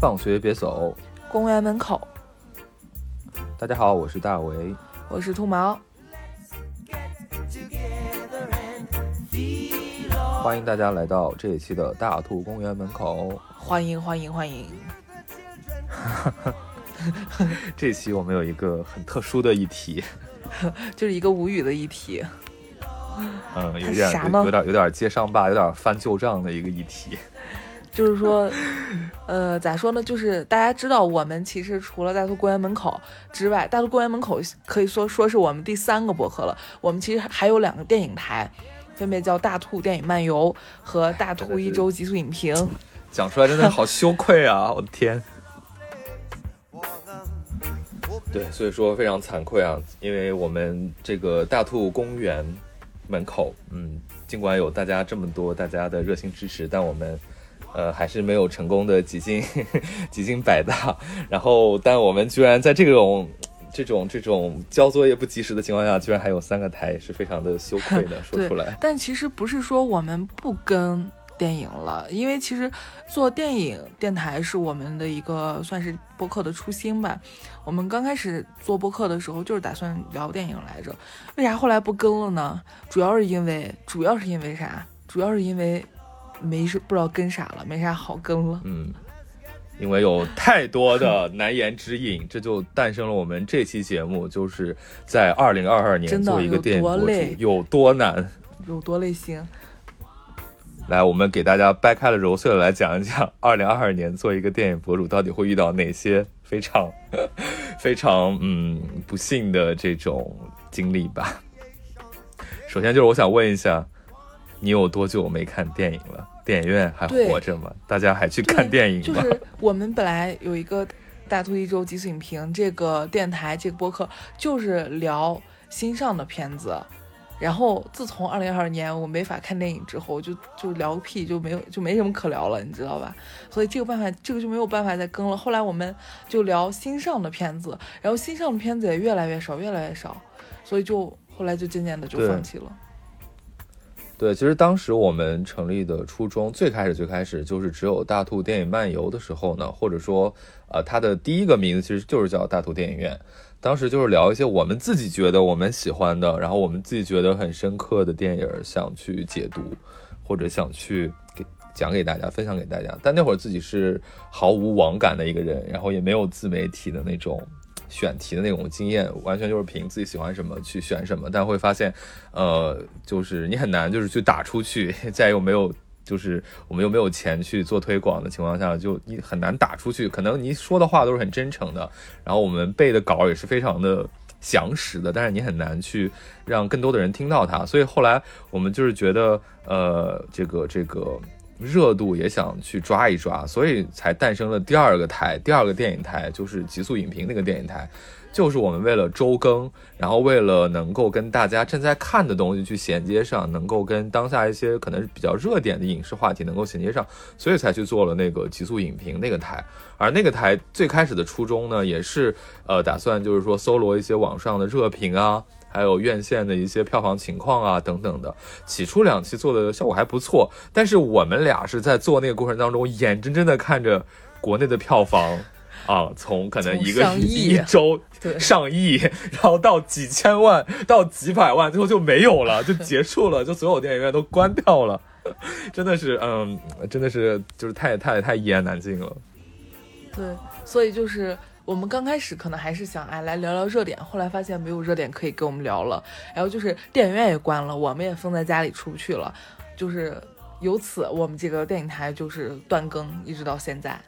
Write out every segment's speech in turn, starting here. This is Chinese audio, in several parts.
放学别走，公园门口。大家好，我是大为，我是兔毛，欢迎大家来到这一期的大兔公园门口。欢迎欢迎欢迎！这期我们有一个很特殊的议题，就是一个无语的议题。嗯，有点有点有点接伤疤，有点翻旧账的一个议题。就是说，呃，咋说呢？就是大家知道，我们其实除了大兔公园门口之外，大兔公园门口可以说说是我们第三个博客了。我们其实还有两个电影台，分别叫大兔电影漫游和大兔一周极速影评。讲出来真的好羞愧啊！我的天。对，所以说非常惭愧啊，因为我们这个大兔公园门口，嗯，尽管有大家这么多大家的热心支持，但我们。呃，还是没有成功的挤进挤进百大，然后，但我们居然在这种这种这种交作业不及时的情况下，居然还有三个台，是非常的羞愧的，说出来。但其实不是说我们不跟电影了，因为其实做电影电台是我们的一个算是播客的初心吧。我们刚开始做播客的时候，就是打算聊电影来着。为啥后来不跟了呢？主要是因为，主要是因为啥？主要是因为。没事，不知道跟啥了，没啥好跟了。嗯，因为有太多的难言之隐，这就诞生了我们这期节目，就是在二零二二年做一个电影博主有多难，有多累心。来，我们给大家掰开了揉碎了来讲一讲，二零二二年做一个电影博主到底会遇到哪些非常 非常嗯不幸的这种经历吧。首先就是我想问一下。你有多久没看电影了？电影院还活着吗？大家还去看电影吗？就是我们本来有一个大图一周极速影评这个电台，这个播客就是聊新上的片子。然后自从二零二二年我没法看电影之后，就就聊个屁，就没有就没什么可聊了，你知道吧？所以这个办法，这个就没有办法再更了。后来我们就聊新上的片子，然后新上的片子也越来越少，越来越少，所以就后来就渐渐的就放弃了。对，其实当时我们成立的初衷，最开始最开始就是只有大兔电影漫游的时候呢，或者说，呃，它的第一个名字其实就是叫大兔电影院。当时就是聊一些我们自己觉得我们喜欢的，然后我们自己觉得很深刻的电影，想去解读，或者想去给讲给大家，分享给大家。但那会儿自己是毫无网感的一个人，然后也没有自媒体的那种。选题的那种经验，完全就是凭自己喜欢什么去选什么，但会发现，呃，就是你很难就是去打出去，再又没有，就是我们又没有钱去做推广的情况下，就你很难打出去。可能你说的话都是很真诚的，然后我们背的稿也是非常的详实的，但是你很难去让更多的人听到它。所以后来我们就是觉得，呃，这个这个。热度也想去抓一抓，所以才诞生了第二个台，第二个电影台就是极速影评那个电影台，就是我们为了周更，然后为了能够跟大家正在看的东西去衔接上，能够跟当下一些可能是比较热点的影视话题能够衔接上，所以才去做了那个极速影评那个台。而那个台最开始的初衷呢，也是呃打算就是说搜罗一些网上的热评啊。还有院线的一些票房情况啊，等等的。起初两期做的效果还不错，但是我们俩是在做那个过程当中，眼睁睁的看着国内的票房 啊，从可能一个亿一周上亿，然后到几千万，到几百万，最后就没有了，就结束了，就所有电影院都关掉了。真的是，嗯，真的是，就是太太太一言难尽了。对，所以就是。我们刚开始可能还是想哎来聊聊热点，后来发现没有热点可以跟我们聊了，然后就是电影院也关了，我们也封在家里出不去了，就是由此我们这个电影台就是断更，一直到现在。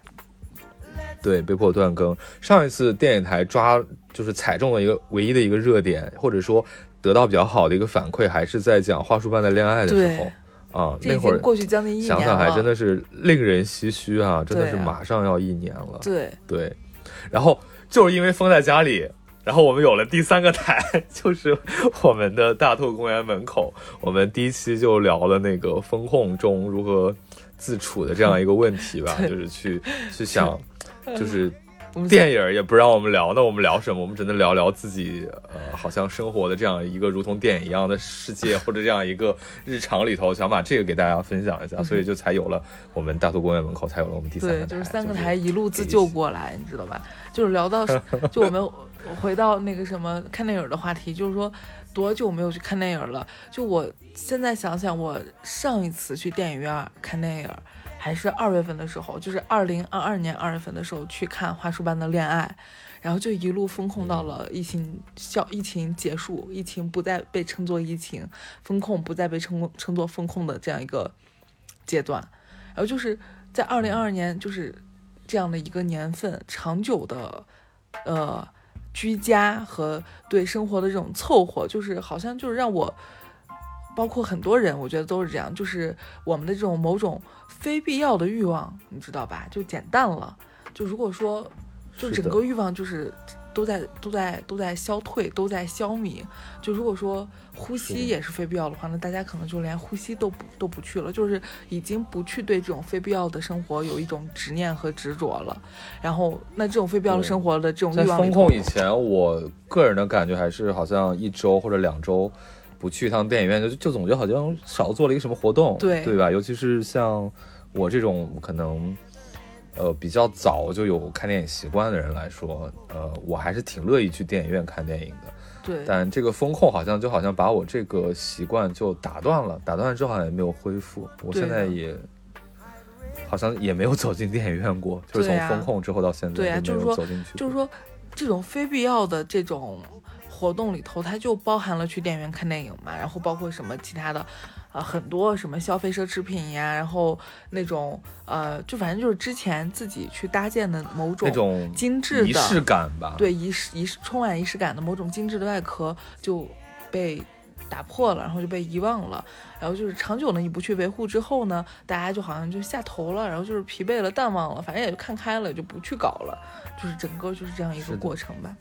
对，被迫断更。上一次电影台抓就是踩中了一个唯一的一个热点，或者说得到比较好的一个反馈，还是在讲《话术般的恋爱》的时候啊，那会儿过去将近一年想想还真的是令人唏嘘啊，真的是马上要一年了。对对。然后就是因为封在家里，然后我们有了第三个台，就是我们的大兔公园门口。我们第一期就聊了那个风控中如何自处的这样一个问题吧，就是去去想，就是电影也不让我们聊，那我们聊什么？我们只能聊聊自己呃，好像生活的这样一个如同电影一样的世界，或者这样一个日常里头，想把这个给大家分享一下，所以就才有了我们大都公园门口才有了我们第三个对，就是三个台一路自救过来，你知道吧？就是聊到，就我们回到那个什么看电影的话题，就是说多久没有去看电影了？就我现在想想，我上一次去电影院看电影还是二月份的时候，就是二零二二年二月份的时候去看《花束般的恋爱》，然后就一路风控到了疫情消疫情结束，疫情不再被称作疫情，风控不再被称称作风控的这样一个阶段，然后就是在二零二二年，就是这样的一个年份，长久的呃居家和对生活的这种凑合，就是好像就是让我。包括很多人，我觉得都是这样，就是我们的这种某种非必要的欲望，你知道吧？就减淡了。就如果说，就整个欲望就是都在都在都在消退，都在消弭。就如果说呼吸也是非必要的话，那大家可能就连呼吸都不都不去了，就是已经不去对这种非必要的生活有一种执念和执着了。然后，那这种非必要的生活的这种在欲望在风控以前，我个人的感觉还是好像一周或者两周不去一趟电影院，就就总觉得好像少做了一个什么活动，对对吧？尤其是像我这种可能呃比较早就有看电影习惯的人来说，呃，我还是挺乐意去电影院看电影的。对但这个风控好像就好像把我这个习惯就打断了，打断了之后好像也没有恢复。我现在也好像也没有走进电影院过，就是从风控之后到现在对呀就没就是说有走进去。就是说，这种非必要的这种活动里头，它就包含了去电影院看电影嘛，然后包括什么其他的，呃，很多什么消费奢侈品呀，然后那种呃，就反正就是之前自己去搭建的某种那种精致的仪式感吧，对仪式仪式充满仪式感的某种精致的外壳就被打破了，然后就被遗忘了。然后就是长久的你不去维护之后呢，大家就好像就下头了，然后就是疲惫了、淡忘了，反正也就看开了，就不去搞了。就是整个就是这样一个过程吧。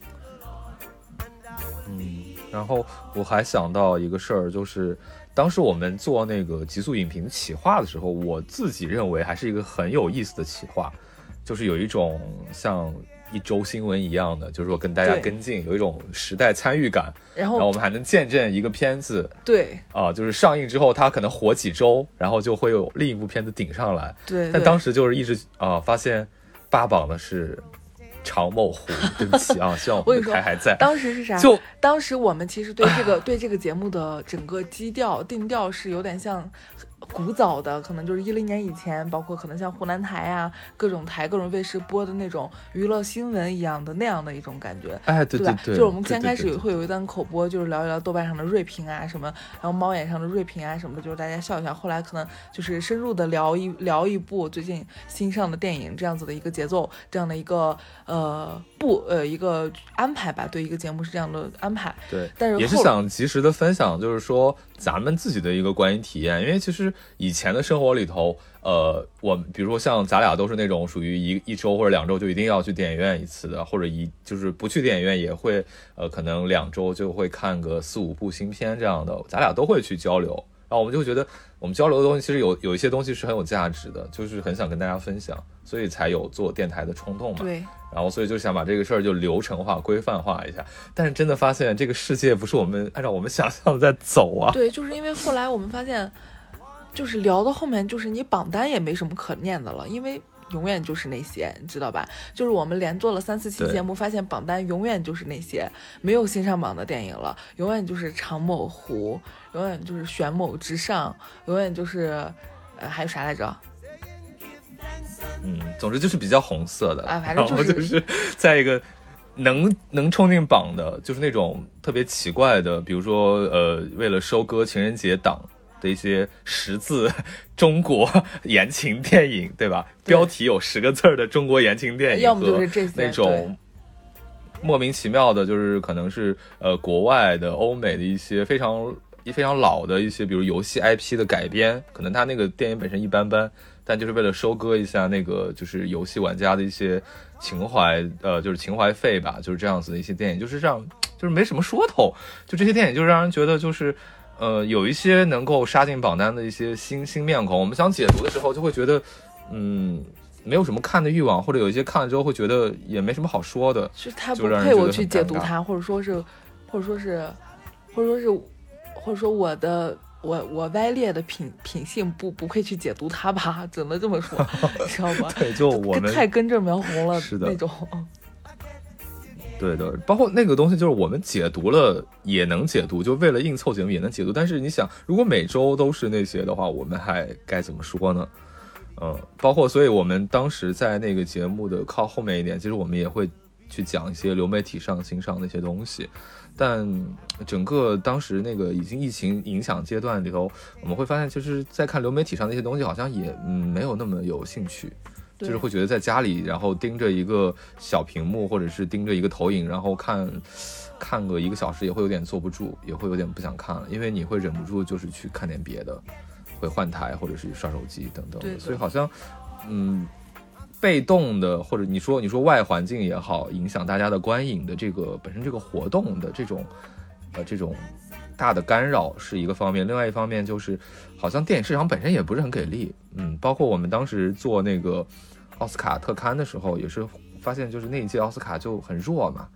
嗯，然后我还想到一个事儿，就是当时我们做那个极速影评企划的时候，我自己认为还是一个很有意思的企划，就是有一种像一周新闻一样的，就是说跟大家跟进，有一种时代参与感，然然后我们还能见证一个片子对。啊、就是上映之后它可能火几周，然后就会有另一部片子顶上来，对，对但当时就是一直啊、发现霸榜的是常某湖，对不起啊，希望我们的我跟你说台还在。当时是啥？就当时我们其实对这个对这个节目的整个基调定调是有点像古早的，可能就是一零年以前，包括可能像湖南台啊、各种台、各种卫视播的那种娱乐新闻一样的那样的一种感觉。哎，对吧？对，就是我们先对对对对开始有会有一段口播，就是聊一聊豆瓣上的锐评啊什么，然后猫眼上的锐评啊什么的，就是大家笑一笑。后来可能就是深入的聊一聊一部最近新上的电影，这样子的一个节奏，这样的一个呃不呃一个安排吧，对一个节目是这样的安排。对，但是也是后想及时的分享，就是说咱们自己的一个观影体验，因为其实以前的生活里头，呃，我比如说像咱俩都是那种属于一一周或者两周就一定要去电影院一次的，或者一就是不去电影院也会，呃，可能两周就会看个四五部新片这样的，咱俩都会去交流，然后我们就觉得我们交流的东西其实有有一些东西是很有价值的，就是很想跟大家分享，所以才有做电台的冲动嘛。对然后所以就想把这个事儿就流程化、规范化一下，但是真的发现这个世界不是我们按照我们想象的在走啊。对，就是因为后来我们发现，就是聊到后面，就是你榜单也没什么可念的了，因为。永远就是那些，你知道吧？就是我们连做了三四期节目，发现榜单永远就是那些没有新上榜的电影了，永远就是长某湖，永远就是玄某之上，永远就是，呃，还有啥来着？嗯，总之就是比较红色的，啊反正然后就是就是在一个能能冲进榜的，就是那种特别奇怪的，比如说呃，为了收割情人节档的一些十字中国言情电影，对吧？对。标题有十个字儿的中国言情电影，要么就是这些那种莫名其妙的，就是可能是呃国外的、欧美的一些非常非常老的一些，比如游戏 IP 的改编，可能它那个电影本身一般般，但就是为了收割一下那个就是游戏玩家的一些情怀，呃，就是情怀费吧，就是这样子的一些电影，就是让就是没什么说头，就这些电影就让人觉得就是。呃，有一些能够杀进榜单的一些新新面孔，我们想解读的时候就会觉得，嗯，没有什么看的欲望，或者有一些看了之后会觉得也没什么好说的，是他不配我去解读他，或者说是，或者说是，或者说是，或者说我的我我歪劣的品品性不不会去解读它吧，只能这么说，你知道吗？对，就我们太根正苗红了是的那种。对的，包括那个东西，就是我们解读了也能解读，就为了硬凑节目也能解读。但是你想，如果每周都是那些的话，我们还该怎么说呢？嗯，包括，所以我们当时在那个节目的靠后面一点，其实我们也会去讲一些流媒体上、新上的一些东西。但整个当时那个已经疫情影响阶段里头，我们会发现，就是在看流媒体上那些东西，好像也嗯没有那么有兴趣。就是会觉得在家里，然后盯着一个小屏幕，或者是盯着一个投影，然后看看个一个小时，也会有点坐不住，也会有点不想看了，因为你会忍不住就是去看点别的，会换台或者是刷手机等等所以好像嗯，被动的或者你说你说外环境也好，影响大家的观影的这个本身这个活动的这种呃这种大的干扰是一个方面，另外一方面就是好像电影市场本身也不是很给力，嗯，包括我们当时做那个奥斯卡特刊的时候，也是发现就是那一届奥斯卡就很弱嘛，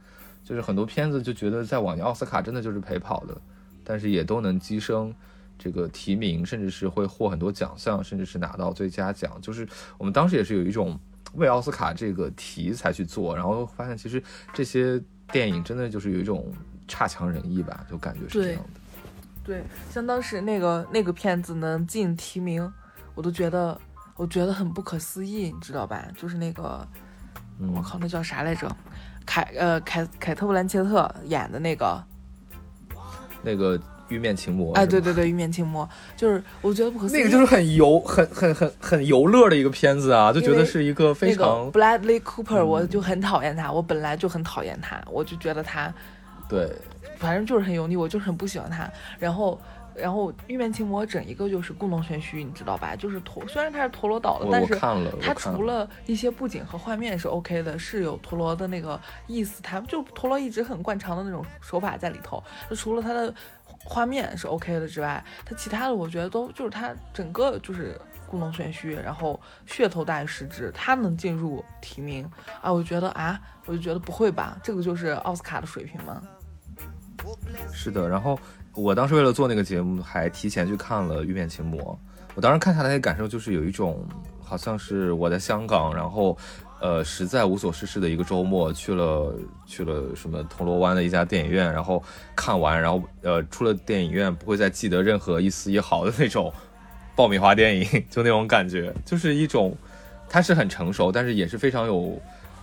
就是很多片子就觉得在往年奥斯卡真的就是陪跑的，但是也都能跻身这个提名，甚至是会获很多奖项，甚至是拿到最佳奖。就是我们当时也是有一种为奥斯卡这个题材去做，然后发现其实这些电影真的就是有一种差强人意吧，就感觉是这样的。对，像当时那个那个片子能进提名，我都觉得我觉得很不可思议，你知道吧？就是那个我嗯，靠，那叫啥来着？凯呃凯凯特布兰切特演的那个，那个玉面情魔，哎，对对对，玉面情魔，就是我觉得不可思议。那个就是很游、很很很很游乐的一个片子啊，就觉得是一个非那个常、Bradley Cooper，、嗯我就很讨厌他，我本来就很讨厌他，我就觉得他对反正就是很油腻，我就是很不喜欢他。然后，然后《玉面情魔》整一个就是故弄玄虚，你知道吧？就是陀，虽然他是陀螺岛的，但是它除了一些布景和画面是 OK 的，是有陀螺的那个意思，它就陀螺一直很惯常的那种手法在里头。就除了它的画面是 OK 的之外，它其他的我觉得都就是它整个就是故弄玄虚，然后噱头大于实质。它能进入提名啊，我觉得啊，我就觉得不会吧，这个就是奥斯卡的水平吗？是的，然后我当时为了做那个节目，还提前去看了《玉面情魔》。我当时看下来的感受就是有一种，好像是我在香港，然后呃实在无所事事的一个周末，去了去了什么铜锣湾的一家电影院，然后看完，然后呃出了电影院不会再记得任何一丝一毫的那种爆米花电影，就那种感觉，就是一种它是很成熟，但是也是非常有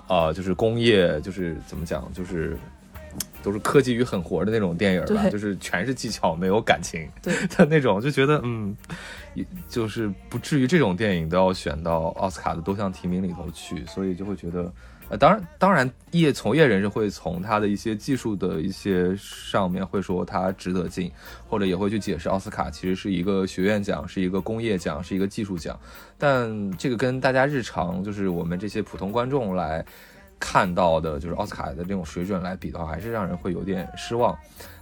呃就是工业，就是怎么讲，就是。都是科技与狠活的那种电影吧，就是全是技巧，没有感情对 的那种，就觉得嗯，也就是不至于这种电影都要选到奥斯卡的多项提名里头去，所以就会觉得，呃，当然，当然，业从业人士会从他的一些技术的一些上面会说他值得进，或者也会去解释奥斯卡其实是一个学院奖，是一个工业奖，是一个技术奖，但这个跟大家日常就是我们这些普通观众来。看到的就是奥斯卡的这种水准来比的话，还是让人会有点失望。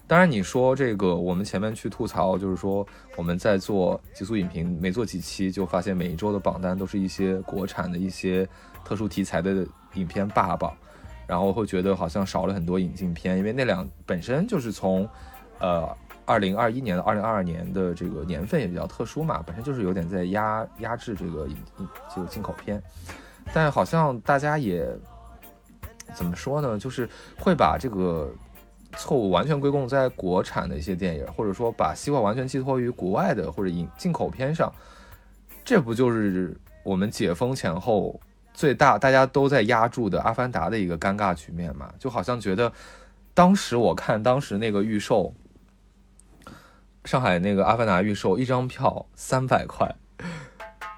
当然，你说这个，我们前面去吐槽，就是说我们在做极速影评，没做几期就发现每一周的榜单都是一些国产的一些特殊题材的影片霸榜，然后会觉得好像少了很多引进片，因为那两本身就是从呃二零二一年到二零二二年的这个年份也比较特殊嘛，本身就是有点在压压制这个引这个进口片，但好像大家也。怎么说呢？就是会把这个错误完全归功在国产的一些电影，或者说把希望完全寄托于国外的或者引进口片上。这不就是我们解封前后最大大家都在压住的《阿凡达》的一个尴尬局面嘛？就好像觉得当时我看当时那个预售，上海那个《阿凡达》预售一张票三百块。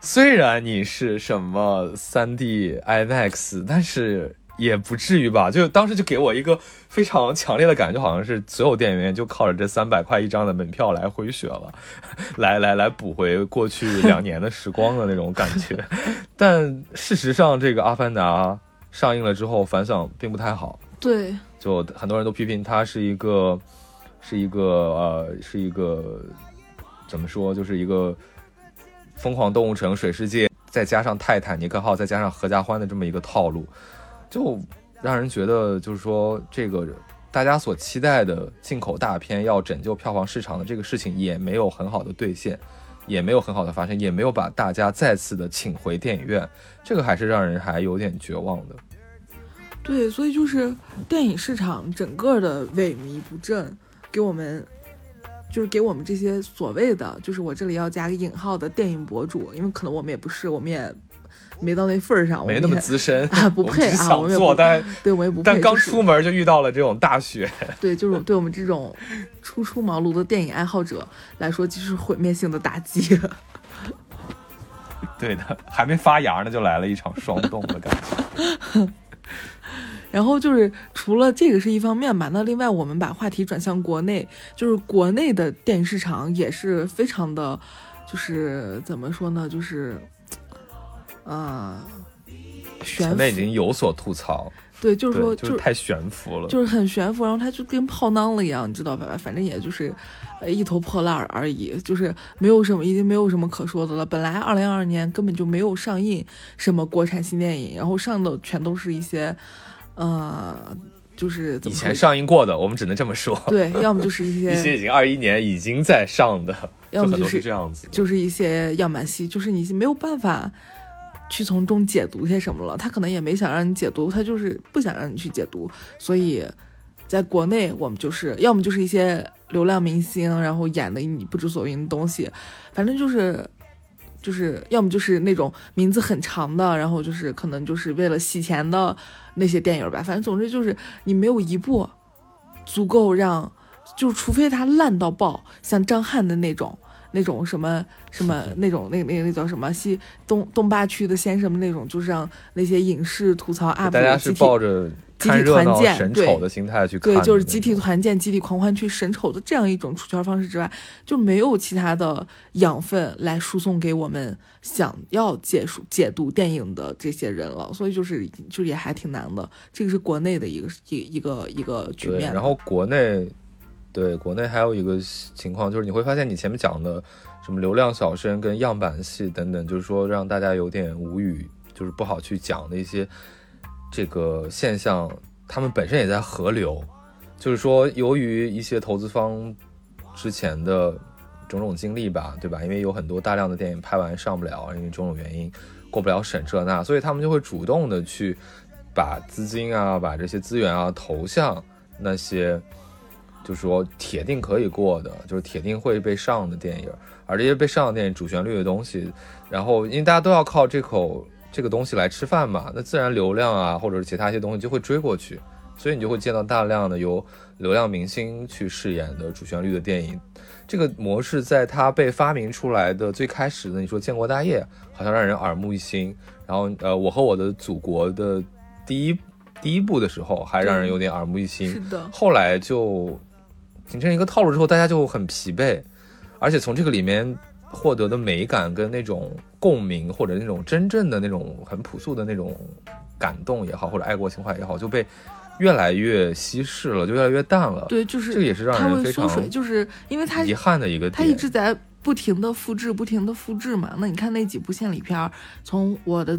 虽然你是什么三 D IMAX，但是也不至于吧？就当时就给我一个非常强烈的感觉，好像是所有电影院就靠着这三百块一张的门票来回血了，来来来补回过去两年的时光的那种感觉。但事实上，这个《阿凡达》上映了之后反响并不太好，对，就很多人都批评它是一个是一个呃是一个怎么说，就是一个疯狂动物城水世界再加上泰坦尼克号，再加上合家欢的这么一个套路，就让人觉得就是说这个大家所期待的进口大片要拯救票房市场的这个事情也没有很好的兑现，也没有很好的发生，也没有把大家再次的请回电影院，这个还是让人还有点绝望的。对，所以就是电影市场整个的萎靡不振，给我们就是给我们这些所谓的，就是我这里要加个引号的电影博主，因为可能我们也不是，我们也没到那份儿上，没那么资深啊，不配啊，我们做，但对我也不配。但刚出门就遇到了这种大雪，对，就是对我们这种初出茅庐的电影爱好者来说，就是毁灭性的打击。对的，还没发芽呢，就来了一场霜冻的感觉。然后就是除了这个是一方面吧，那另外我们把话题转向国内，就是国内的电影市场也是非常的，就是怎么说呢，就是，啊，悬。那已经有所吐槽。对，就是说，就是太悬浮了，就是很悬浮，然后它就跟泡囊了一样，你知道吧？反正也就是，呃，一头破烂而已，就是没有什么，已经没有什么可说的了。本来二零二二年根本就没有上映什么国产新电影，然后上的全都是一些。呃，就是以前上映过的，我们只能这么说。对，要么就是一些 一些已经二一年已经在上的，要么就是这样子，就是一些样板戏，就是你没有办法去从中解读些什么了。他可能也没想让你解读，他就是不想让你去解读。所以，在国内，我们就是要么就是一些流量明星，然后演的你不知所云的东西，反正就是。就是要么就是那种名字很长的，然后就是可能就是为了洗钱的那些电影吧。反正总之就是你没有一部足够让，就除非他烂到爆，像张翰的那种那种什么什么那种那那那叫什么西东东八区的先生们那种，就是让那些影视吐槽 UP 大家是抱着。集体团建，的心态去看，对，就是集体团建、集体狂欢去神丑的这样一种出圈方式之外，就没有其他的养分来输送给我们想要解述、解读电影的这些人了。所以就是，就也还挺难的。这个是国内的一个一一个一个局面。然后国内，对国内还有一个情况，就是你会发现你前面讲的什么流量小生跟样板戏等等，就是说让大家有点无语，就是不好去讲的一些。这个现象，他们本身也在合流，就是说，由于一些投资方之前的种种经历吧，对吧？因为有很多大量的电影拍完上不了，因为种种原因过不了审这那，所以他们就会主动的去把资金啊，把这些资源啊投向那些，就是说铁定可以过的，就是铁定会被上的电影，而这些被上的电影主旋律的东西，然后因为大家都要靠这口。这个东西来吃饭嘛，那自然流量啊，或者是其他一些东西就会追过去，所以你就会见到大量的由流量明星去饰演的主旋律的电影。这个模式在它被发明出来的最开始的，你说建国大业好像让人耳目一新，然后呃，我和我的祖国的第一第一部的时候还让人有点耳目一新，是的。后来就形成一个套路之后，大家就很疲惫，而且从这个里面。获得的美感跟那种共鸣，或者那种真正的那种很朴素的那种感动也好，或者爱国情怀也好，就被越来越稀释了，就越来越淡了。对，就是这个也是让人非常就是因为他遗憾的一个，他一直在不停的复制，不停的复制嘛。那你看那几部献礼片，从我的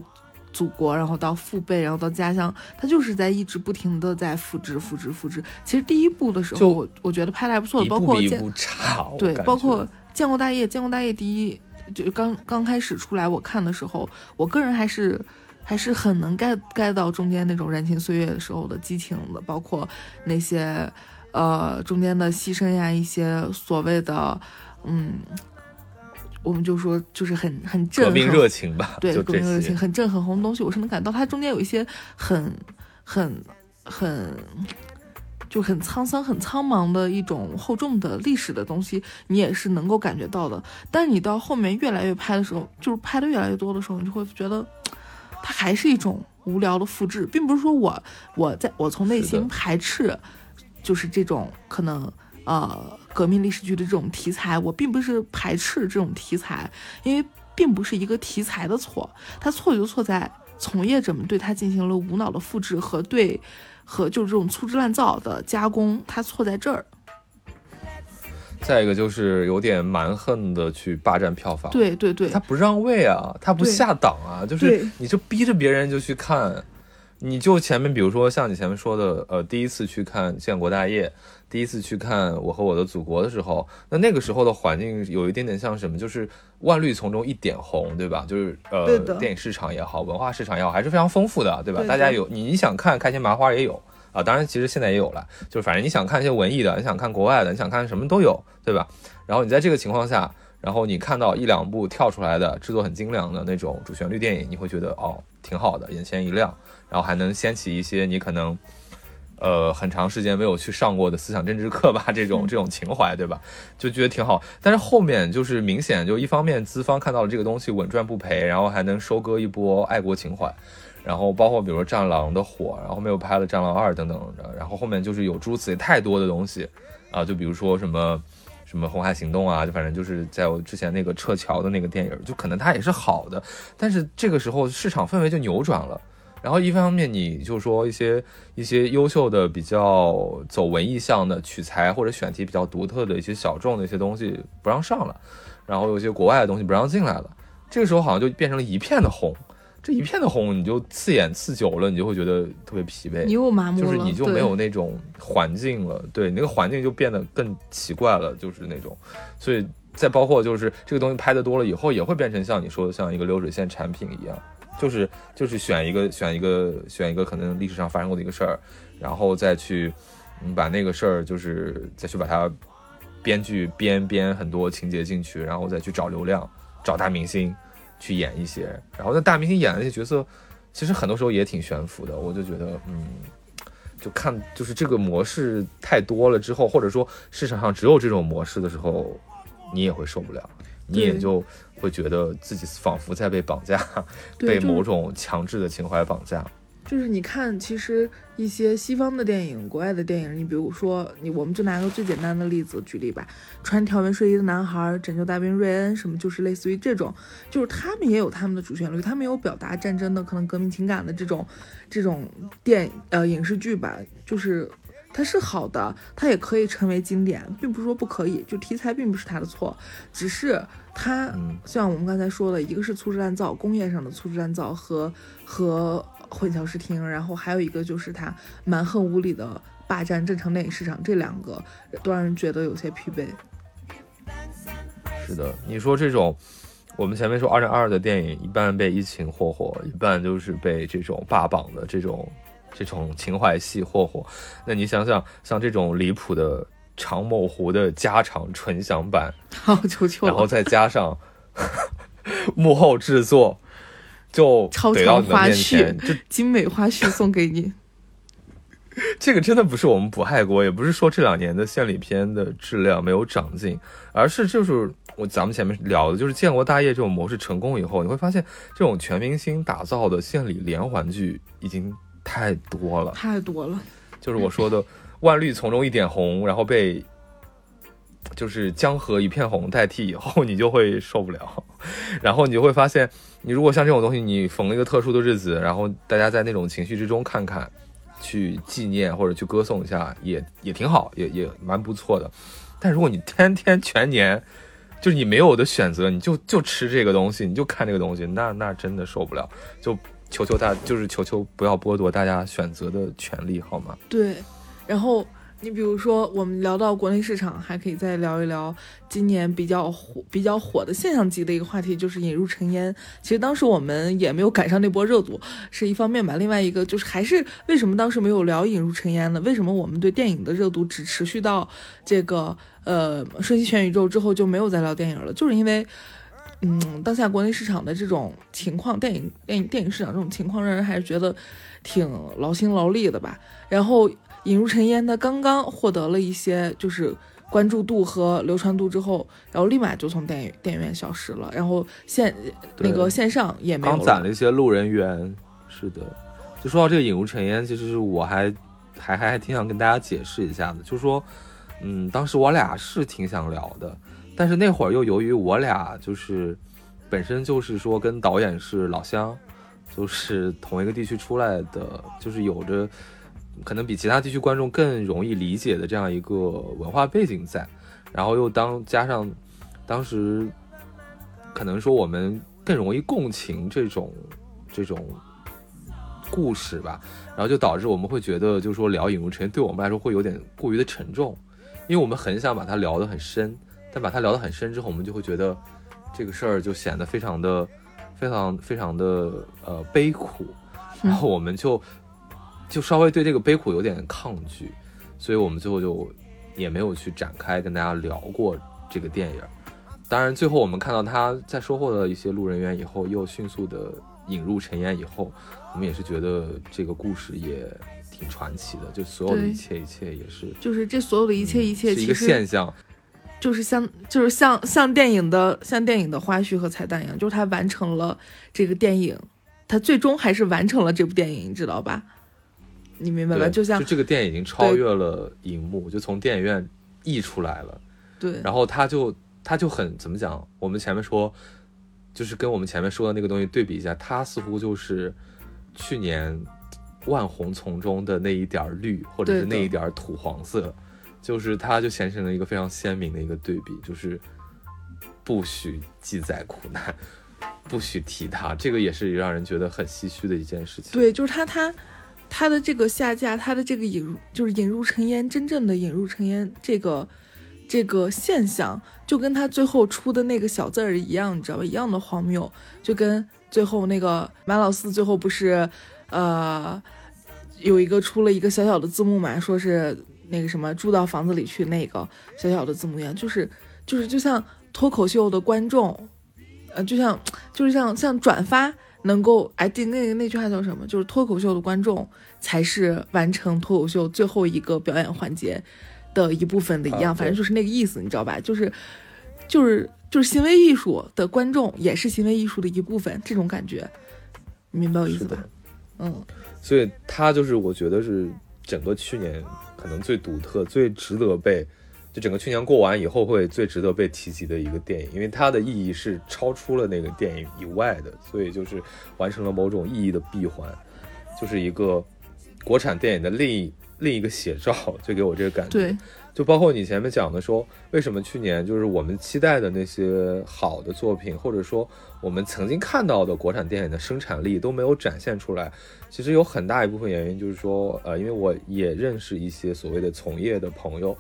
祖国，然后到父辈，然后到家乡，他就是在一直不停的在复制、复制、复制。其实第一部的时候，我我觉得拍的还不错，包括一部差，对，包括。建国大业，建国大业第一就刚刚开始出来，我看的时候，我个人还是还是很能 get get 到中间那种燃情岁月的时候的激情的，包括那些呃中间的牺牲呀，一些所谓的嗯，我们就说就是很很震革命热情吧，对革命热情很正很红的东西，我是能感到它中间有一些很很很。就很沧桑、很苍茫的一种厚重的历史的东西，你也是能够感觉到的。但是你到后面越来越拍的时候，就是拍的越来越多的时候，你就会觉得，它还是一种无聊的复制，并不是说我我在我从内心排斥，就是这种可能呃革命历史剧的这种题材，我并不是排斥这种题材，因为并不是一个题材的错，它错就错在从业者们对它进行了无脑的复制和对。和就是这种粗制滥造的加工，它错在这儿。再一个就是有点蛮横的去霸占票房，对对对，他不让位啊，他不下档啊，就是你就逼着别人就去看，你就前面比如说像你前面说的，呃，第一次去看建国大业，第一次去看我和我的祖国的时候，那那个时候的环境有一点点像什么，就是万绿丛中一点红，对吧？就是呃，电影市场也好，文化市场也好，还是非常丰富的，对吧？对大家有你你想看开心麻花也有。啊，当然，其实现在也有了，就是反正你想看一些文艺的，你想看国外的，你想看什么都有，对吧？然后你在这个情况下，然后你看到一两部跳出来的制作很精良的那种主旋律电影，你会觉得哦挺好的，眼前一亮，然后还能掀起一些你可能呃很长时间没有去上过的思想政治课吧，这种这种情怀，对吧？就觉得挺好。但是后面就是明显就一方面资方看到了这个东西稳赚不赔，然后还能收割一波爱国情怀。然后包括比如说《战狼》的火，然后后面又拍了《战狼二》等等的，然后后面就是有诸此太多的东西啊，就比如说什么什么《红海行动》啊，就反正就是在我之前那个撤侨的那个电影，就可能它也是好的，但是这个时候市场氛围就扭转了。然后一方面你就说一些一些优秀的、比较走文艺向的取材或者选题比较独特的一些小众的一些东西不让上了，然后有些国外的东西不让进来了，这个时候好像就变成了一片的红。这一片的红，你就刺眼刺久了，你就会觉得特别疲惫，你又麻。木了，就是你就没有那种环境了，对，那个环境就变得更奇怪了，就是那种，所以再包括就是这个东西拍的多了以后，也会变成像你说的像一个流水线产品一样，就是就是选一个选一个选一个可能历史上发生过的一个事儿，然后再去嗯把那个事儿就是再去把它编剧编编很多情节进去，然后再去找流量，找大明星。去演一些，然后那大明星演的那些角色，其实很多时候也挺悬浮的。我就觉得，嗯，就看就是这个模式太多了之后，或者说市场上只有这种模式的时候，你也会受不了，你也就会觉得自己仿佛在被绑架，被某种强制的情怀绑架。就是你看，其实一些西方的电影、国外的电影，你比如说，你我们就拿个最简单的例子举例吧，穿条纹睡衣的男孩、拯救大兵瑞恩，什么就是类似于这种，就是他们也有他们的主旋律，他们有表达战争的可能革命情感的这种这种电呃影视剧吧，就是它是好的，它也可以成为经典，并不是说不可以，就题材并不是他的错，只是它、嗯、像我们刚才说的，一个是粗制滥造，工业上的粗制滥造和和。混淆视听，然后还有一个就是他蛮横无理的霸占正常电影市场，这两个都让人觉得有些疲惫。是的，你说这种，我们前面说二零二二的电影，一半被疫情霍霍，一半就是被这种霸榜的这种这种情怀戏霍霍。那你想想，像这种离谱的长某湖的加长纯享版，好求求，然后再加上 幕后制作。就超长花絮，就精美花絮送给你。这个真的不是我们不爱国，也不是说这两年的献礼片的质量没有长进，而是就是我咱们前面聊的，就是建国大业这种模式成功以后，你会发现这种全明星打造的献礼连环剧已经太多了，太多了。就是我说的 万绿丛中一点红，然后被。就是江河一片红代替以后，你就会受不了，然后你就会发现，你如果像这种东西，你逢了一个特殊的日子，然后大家在那种情绪之中看看，去纪念或者去歌颂一下，也也挺好，也也蛮不错的。但如果你天天全年，就是你没有的选择，你就就吃这个东西，你就看这个东西，那那真的受不了。就求求大，就是求求不要剥夺大家选择的权利，好吗？对，然后。你比如说，我们聊到国内市场，还可以再聊一聊今年比较火、比较火的现象级的一个话题，就是引入尘烟。其实当时我们也没有赶上那波热度，是一方面吧。另外一个就是，还是为什么当时没有聊引入尘烟呢？为什么我们对电影的热度只持续到这个呃《瞬息全宇宙》之后就没有再聊电影了？就是因为，嗯，当下国内市场的这种情况，电影、电影、电影市场这种情况，让人还是觉得挺劳心劳力的吧。然后。引入尘烟，呢刚刚获得了一些就是关注度和流传度之后，然后立马就从电影电影院消失了，然后线那个线上也没有。刚攒了一些路人缘，是的。就说到这个引入尘烟，其实是我还还还还挺想跟大家解释一下的，就是说，嗯，当时我俩是挺想聊的，但是那会儿又由于我俩就是本身就是说跟导演是老乡，就是同一个地区出来的，就是有着。可能比其他地区观众更容易理解的这样一个文化背景在，然后又当加上当时可能说我们更容易共情这种这种故事吧，然后就导致我们会觉得，就是说聊《引入尘》对我们来说会有点过于的沉重，因为我们很想把它聊得很深，但把它聊得很深之后，我们就会觉得这个事儿就显得非常的、非常、非常的呃悲苦，然后我们就就稍微对这个悲苦有点抗拒，所以我们最后就也没有去展开跟大家聊过这个电影。当然，最后我们看到他在收获了一些路人缘以后，又迅速的引入尘烟以后，我们也是觉得这个故事也挺传奇的，就所有的一切一切也是就是这所有的一切一切，是一个现象。就是像就是像像电影的像电影的花絮和彩蛋一样，就是他完成了这个电影，他最终还是完成了这部电影，你知道吧？你明白吧？就像就这个电影已经超越了荧幕，就从电影院溢出来了。对，然后他就他就很怎么讲？我们前面说，就是跟我们前面说的那个东西对比一下，他似乎就是去年万红丛中的那一点绿，或者是那一点土黄色，就是它就形成了一个非常鲜明的一个对比，就是不许记载苦难，不许提它，这个也是让人觉得很唏嘘的一件事情。对，就是他他他的这个下架，他的这个引入就是引入尘烟，真正的引入尘烟这个这个现象，就跟他最后出的那个小字儿一样，你知道吧？一样的荒谬，就跟最后那个马老四最后不是呃有一个出了一个小小的字幕嘛，说是那个什么住到房子里去那个小小的字幕一样，就是就是就像脱口秀的观众，呃，就像就是像像转发能够哎，对，那个那句话叫什么？就是脱口秀的观众才是完成脱口秀最后一个表演环节的一部分的一样，啊反正就是那个意思，你知道吧？就是就是就是行为艺术的观众也是行为艺术的一部分，这种感觉，你明白我意思吧？嗯，所以他就是我觉得是整个去年可能最独特、最值得被，就整个去年过完以后会最值得被提及的一个电影，因为它的意义是超出了那个电影以外的，所以就是完成了某种意义的闭环，就是一个国产电影的另一另一个写照，就给我这个感觉。对，就包括你前面讲的说，为什么去年就是我们期待的那些好的作品，或者说我们曾经看到的国产电影的生产力都没有展现出来。其实有很大一部分原因就是说，呃，因为我也认识一些所谓的从业的朋友，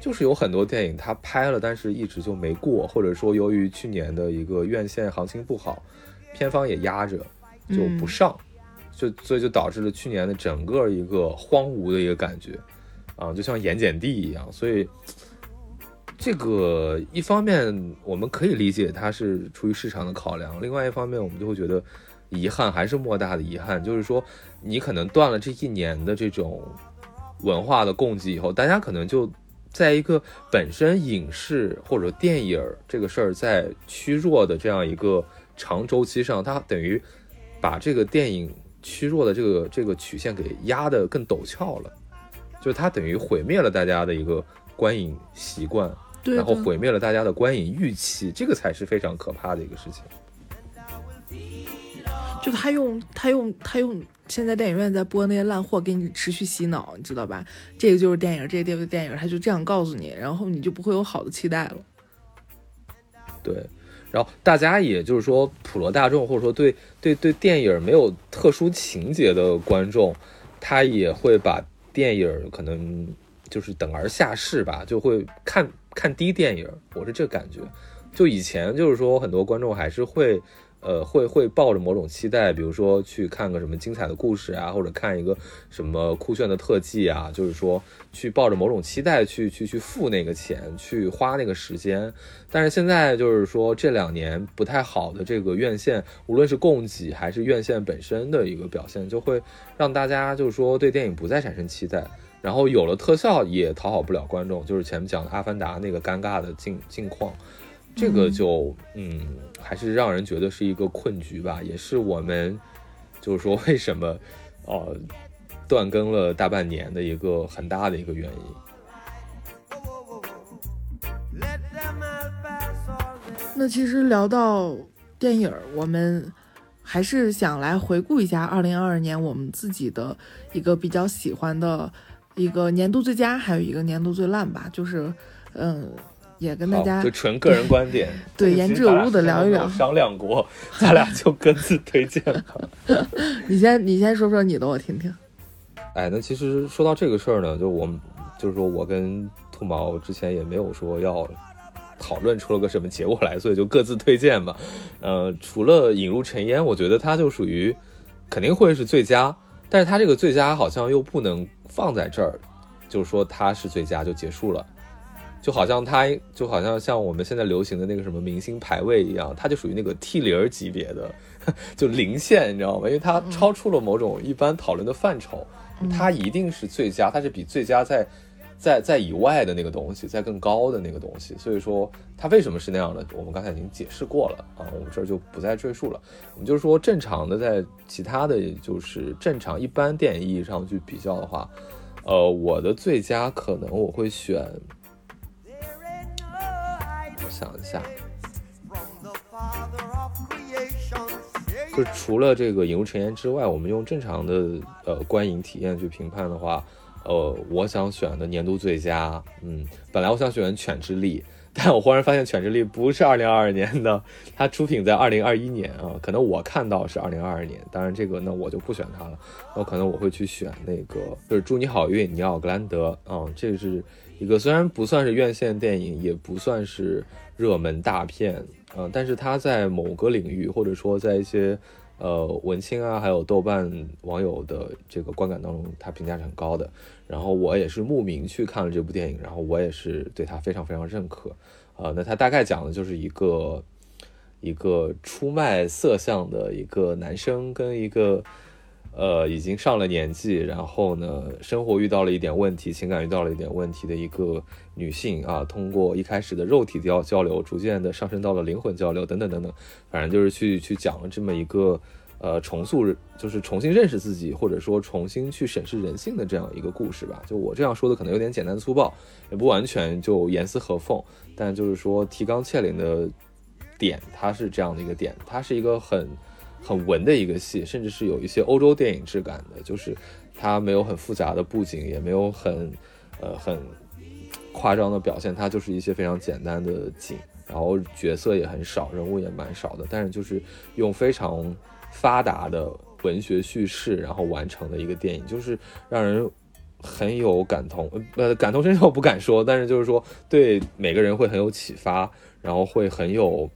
就是有很多电影他拍了，但是一直就没过，或者说由于去年的一个院线行情不好，片方也压着就不上，就所以就导致了去年的整个一个荒芜的一个感觉。啊，就像盐碱地一样，所以这个一方面我们可以理解它是出于市场的考量，另外一方面我们就会觉得遗憾还是莫大的遗憾，就是说你可能断了这一年的这种文化的供给以后，大家可能就在一个本身影视或者电影这个事儿在趋弱的这样一个长周期上，它等于把这个电影趋弱的这个这个曲线给压得更陡峭了。就是它等于毁灭了大家的一个观影习惯，对然后毁灭了大家的观影预期，这个才是非常可怕的一个事情。就他用他用他用现在电影院在播那些烂货给你持续洗脑，你知道吧？这个就是电影，这个就是电影，他就这样告诉你，然后你就不会有好的期待了。对，然后大家也就是说普罗大众或者说对对对电影没有特殊情节的观众，他也会把电影可能就是等而下视吧，就会看看低电影，我是这感觉。就以前就是说很多观众还是会。呃，会会抱着某种期待，比如说去看个什么精彩的故事啊，或者看一个什么酷炫的特技啊，就是说去抱着某种期待去去去付那个钱，去花那个时间。但是现在就是说这两年不太好的这个院线，无论是供给还是院线本身的一个表现，就会让大家就是说对电影不再产生期待，然后有了特效也讨好不了观众，就是前面讲的《阿凡达》那个尴尬的境境况。这个就嗯，还是让人觉得是一个困局吧，也是我们就是说为什么呃断更了大半年的一个很大的一个原因。那其实聊到电影儿，我们还是想来回顾一下二零二二年我们自己的一个比较喜欢的一个年度最佳，还有一个年度最烂吧。就是，嗯，也跟大家就纯个人观点，对言之有物的聊一聊。商量过，咱俩就各自推荐吧。你先，你先说说你的，我听听。哎，那其实说到这个事儿呢，就我们就是说我跟兔毛之前也没有说要讨论出了个什么结果来，所以就各自推荐吧。呃，除了引入尘烟，我觉得它就属于肯定会是最佳，但是它这个最佳好像又不能放在这儿，就是说它是最佳就结束了。就好像它就好像像我们现在流行的那个什么明星排位一样，它就属于那个 T 零级别的，就零线，你知道吗？因为它超出了某种一般讨论的范畴，它一定是最佳，它是比最佳在在在以外的那个东西，在更高的那个东西。所以说它为什么是那样的，我们刚才已经解释过了啊，我们这儿就不再赘述了。我们就是说正常的，在其他的就是正常一般电影意义上去比较的话，呃，我的最佳可能我会选。想一下，就除了这个引入尘烟之外，我们用正常的呃观影体验去评判的话，呃，我想选的年度最佳，嗯，本来我想选《犬之力》，但我忽然发现《犬之力》不是 二零二二年的，它出品在二零二一年啊，可能我看到是二零二二年，当然这个那我就不选它了，那可能我会去选那个就是《祝你好运》，尼奥格兰德啊，这是一个虽然不算是院线电影，也不算是。热门大片，嗯，但是它在某个领域，或者说在一些呃文青啊，还有豆瓣网友的这个观感当中，它评价是很高的。然后我也是慕名去看了这部电影，然后我也是对它非常非常认可。呃，那它大概讲的就是一个一个出卖色相的一个男生跟一个。呃，已经上了年纪，然后呢，生活遇到了一点问题，情感遇到了一点问题的一个女性啊，通过一开始的肉体交交流，逐渐的上升到了灵魂交流，等等等等，反正就是去去讲了这么一个呃重塑，就是重新认识自己，或者说重新去审视人性的这样一个故事吧。就我这样说的可能有点简单粗暴，也不完全就严丝合缝，但就是说提纲挈领的点，它是这样的一个点，它是一个很。很文的一个戏，甚至是有一些欧洲电影质感的，就是它没有很复杂的布景，也没有很呃很夸张的表现，它就是一些非常简单的景，然后角色也很少，人物也蛮少的，但是就是用非常发达的文学叙事，然后完成的一个电影，就是让人很有感同呃感同身受不敢说，但是就是说对每个人会很有启发，然后会很有。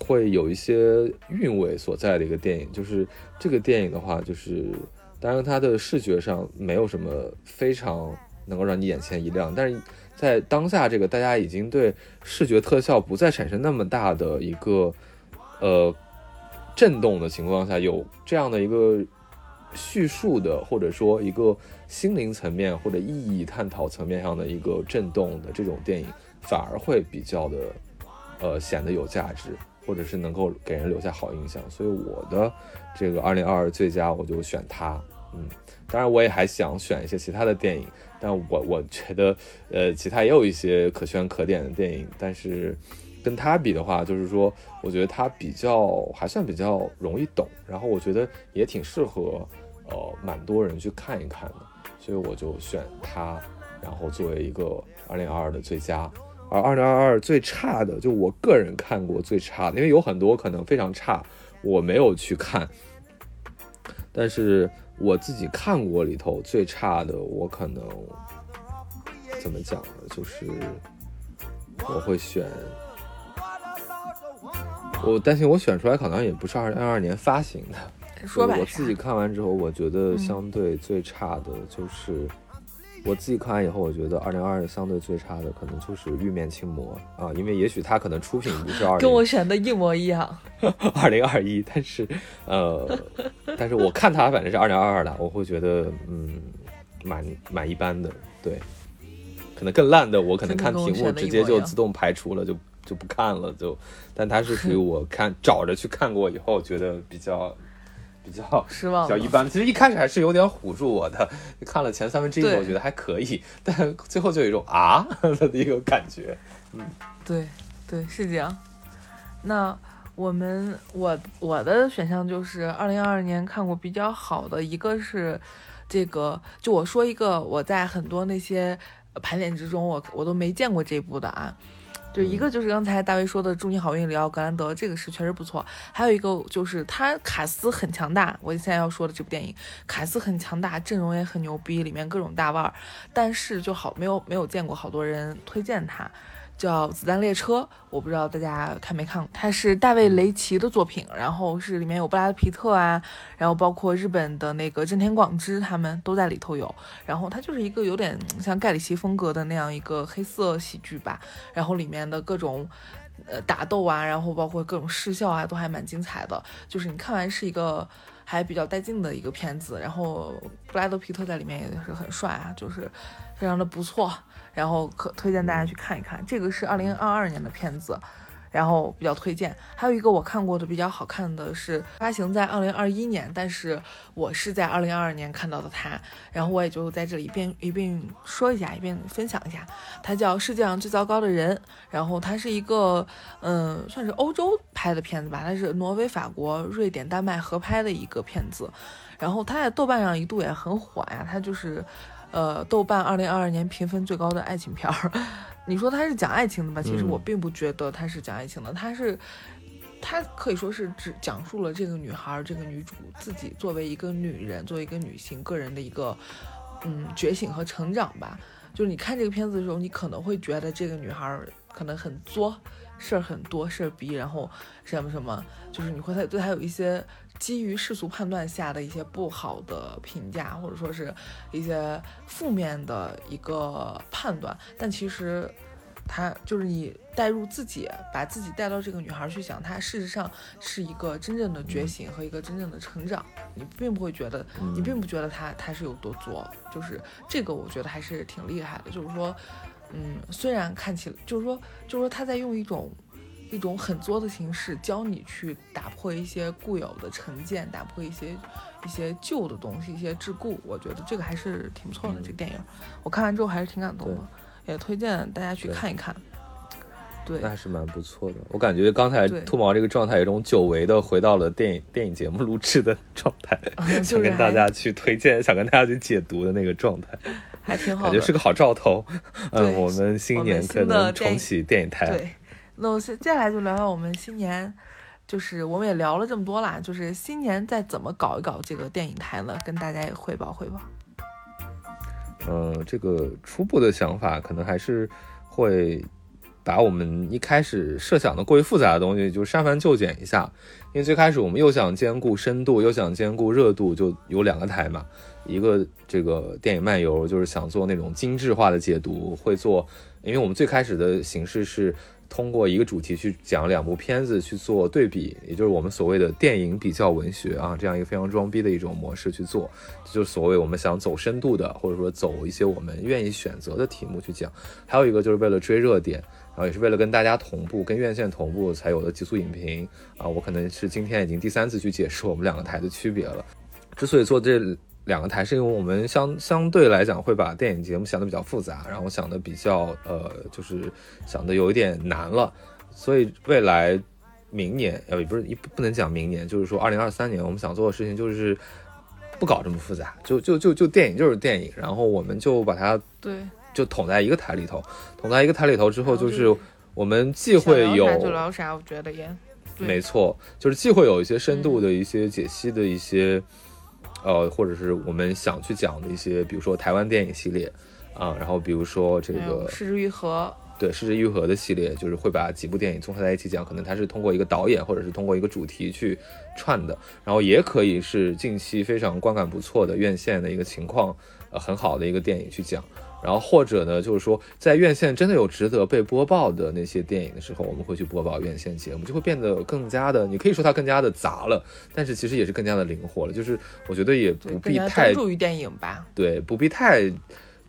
会有一些韵味所在的一个电影，就是这个电影的话，就是当然它的视觉上没有什么非常能够让你眼前一亮，但是在当下这个大家已经对视觉特效不再产生那么大的一个呃震动的情况下，有这样的一个叙述的或者说一个心灵层面或者意义探讨层面上的一个震动的这种电影，反而会比较的呃显得有价值。或者是能够给人留下好印象，所以我的这个二零二二最佳我就选它。嗯，当然我也还想选一些其他的电影，但我我觉得呃其他也有一些可圈可点的电影，但是跟它比的话，就是说我觉得它比较还算比较容易懂，然后我觉得也挺适合呃蛮多人去看一看的，所以我就选它，然后作为一个二零二二的最佳。而二零二二最差的，就我个人看过最差的，因为有很多可能非常差，我没有去看。但是我自己看过里头最差的，我可能怎么讲呢？就是我会选，我担心我选出来可能也不是二零二二年发行的。说吧。我自己看完之后，我觉得相对最差的就是。我自己看完以后，我觉得二零二二相对最差的可能就是《玉面青魔》啊，因为也许它可能出品不是二，跟我选的一模一样，二零二一，但是呃，但是我看它反正是二零二二的，我会觉得嗯，蛮蛮一般的，对，可能更烂的，我可能看屏幕直接就自动排除了，就就不看了，就，但它是属于我看找着去看过以后觉得比较。比较失望，比较一般。其实一开始还是有点唬住我的，看了前三分之一，我觉得还可以，但最后就有一种啊 的一个感觉。嗯，对，对，是这样。那我们我我的选项就是二零二二年看过比较好的一个是这个，就我说一个我在很多那些盘点之中，我我都没见过这部的啊。就一个就是刚才大卫说的《祝你好运》里奥格兰德，这个是确实不错。还有一个就是他卡斯很强大，我现在要说的这部电影卡斯很强大，阵容也很牛逼，里面各种大腕儿，但是就好没有没有见过好多人推荐他。叫《子弹列车》，我不知道大家看没看过，它是大卫雷奇的作品，然后是里面有布拉德皮特啊，然后包括日本的那个真田广之他们都在里头有，然后它就是一个有点像盖里奇风格的那样一个黑色喜剧吧，然后里面的各种呃打斗啊，然后包括各种视效啊，都还蛮精彩的，就是你看完是一个还比较带劲的一个片子，然后布拉德皮特在里面也是很帅啊，就是非常的不错。然后可推荐大家去看一看，这个是二零二二年的片子，然后比较推荐。还有一个我看过的比较好看的是发行在二零二一年，但是我是在二零二二年看到的它，然后我也就在这里一遍一并说一下，一遍分享一下。它叫《世界上最糟糕的人》，然后它是一个嗯，算是欧洲拍的片子吧，它是挪威、法国、瑞典、丹麦合拍的一个片子，然后它在豆瓣上一度也很火呀，它就是。呃，豆瓣二零二二年评分最高的爱情片儿，你说它是讲爱情的吧？其实我并不觉得它是讲爱情的，它是，它可以说是只讲述了这个女孩，这个女主自己作为一个女人，作为一个女性个人的一个，嗯，觉醒和成长吧。就是你看这个片子的时候，你可能会觉得这个女孩可能很作，事儿很多，事儿逼，然后什么什么，就是你会对他有一些。基于世俗判断下的一些不好的评价，或者说是一些负面的一个判断，但其实，他就是你带入自己，把自己带到这个女孩去想，她事实上是一个真正的觉醒和一个真正的成长。你并不会觉得，你并不觉得她她是有多作，就是这个我觉得还是挺厉害的。就是说，嗯，虽然看起来，就是说，就是说他在用一种。一种很作的形式，教你去打破一些固有的成见，打破一些一些旧的东西，一些桎梏。我觉得这个还是挺不错的。这个电影，我看完之后还是挺感动的，也推荐大家去看一看。对，那还是蛮不错的。我感觉刚才兔毛这个状态，有种久违的回到了电影电影节目录制的状态，想跟大家去推荐，想跟大家去解读的那个状态，还挺好，感觉是个好兆头。嗯，我们新年可能重启电影台。对那我接下来就聊聊我们新年，就是我们也聊了这么多啦，就是新年再怎么搞一搞这个电影台呢？跟大家也汇报汇报。呃，这个初步的想法可能还是会把我们一开始设想的过于复杂的东西就删繁就简一下，因为最开始我们又想兼顾深度，又想兼顾热度，就有两个台嘛，一个这个电影漫游就是想做那种精致化的解读，会做，因为我们最开始的形式是。通过一个主题去讲两部片子去做对比，也就是我们所谓的电影比较文学啊，这样一个非常装逼的一种模式去做，就是所谓我们想走深度的，或者说走一些我们愿意选择的题目去讲。还有一个就是为了追热点，然后也是为了跟大家同步、跟院线同步才有的极速影评啊。我可能是今天已经第三次去解释我们两个台的区别了。之所以做这。两个台是因为我们相相对来讲会把电影节目想的比较复杂，然后想的比较呃，就是想的有一点难了，所以未来明年呃也不是一不能讲明年，就是说二零二三年我们想做的事情就是不搞这么复杂，就就就就电影就是电影，然后我们就把它对就捅在一个台里头，捅在一个台里头之后，就是我们既会有就聊啥，我觉得也没错，就是既会有一些深度的一些解析的一些。呃，或者是我们想去讲的一些，比如说台湾电影系列啊，然后比如说这个《失之愈合》，对《失之愈合》的系列，就是会把几部电影综合在一起讲，可能它是通过一个导演或者是通过一个主题去串的，然后也可以是近期非常观感不错的院线的一个情况，呃，很好的一个电影去讲。然后或者呢，就是说，在院线真的有值得被播报的那些电影的时候，我们会去播报院线节目，就会变得更加的，你可以说它更加的杂了，但是其实也是更加的灵活了。就是我觉得也不必太专注于电影吧，对，不必太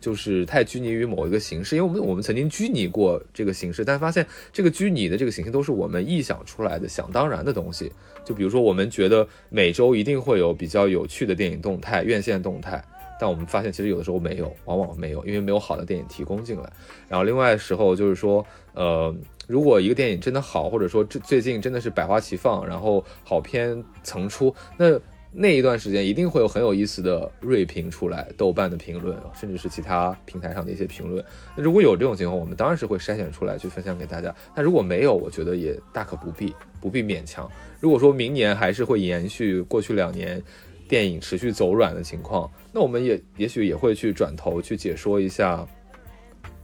就是太拘泥于某一个形式，因为我们我们曾经拘泥过这个形式，但发现这个拘泥的这个形式都是我们臆想出来的想当然的东西。就比如说，我们觉得每周一定会有比较有趣的电影动态，院线动态。但我们发现，其实有的时候没有，往往没有，因为没有好的电影提供进来。然后另外时候就是说，呃，如果一个电影真的好，或者说这最近真的是百花齐放，然后好片层出，那那一段时间一定会有很有意思的锐评出来，豆瓣的评论，甚至是其他平台上的一些评论。那如果有这种情况，我们当然是会筛选出来去分享给大家。但如果没有，我觉得也大可不必，不必勉强。如果说明年还是会延续过去两年电影持续走软的情况，那我们也也许也会去转头去解说一下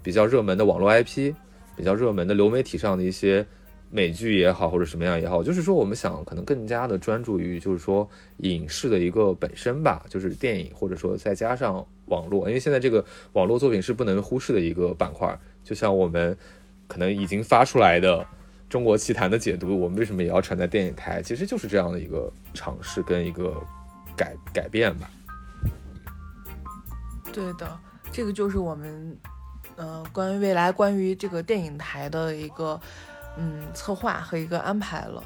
比较热门的网络 IP，比较热门的流媒体上的一些。美剧也好，或者什么样也好，就是说我们想可能更加的专注于，就是说影视的一个本身吧，就是电影，或者说再加上网络，因为现在这个网络作品是不能忽视的一个板块。就像我们可能已经发出来的《中国奇谭》的解读，我们为什么也要传在电影台？其实就是这样的一个尝试跟一个改改变吧。对的，这个就是我们，呃，关于未来关于这个电影台的一个。嗯，策划和一个安排了。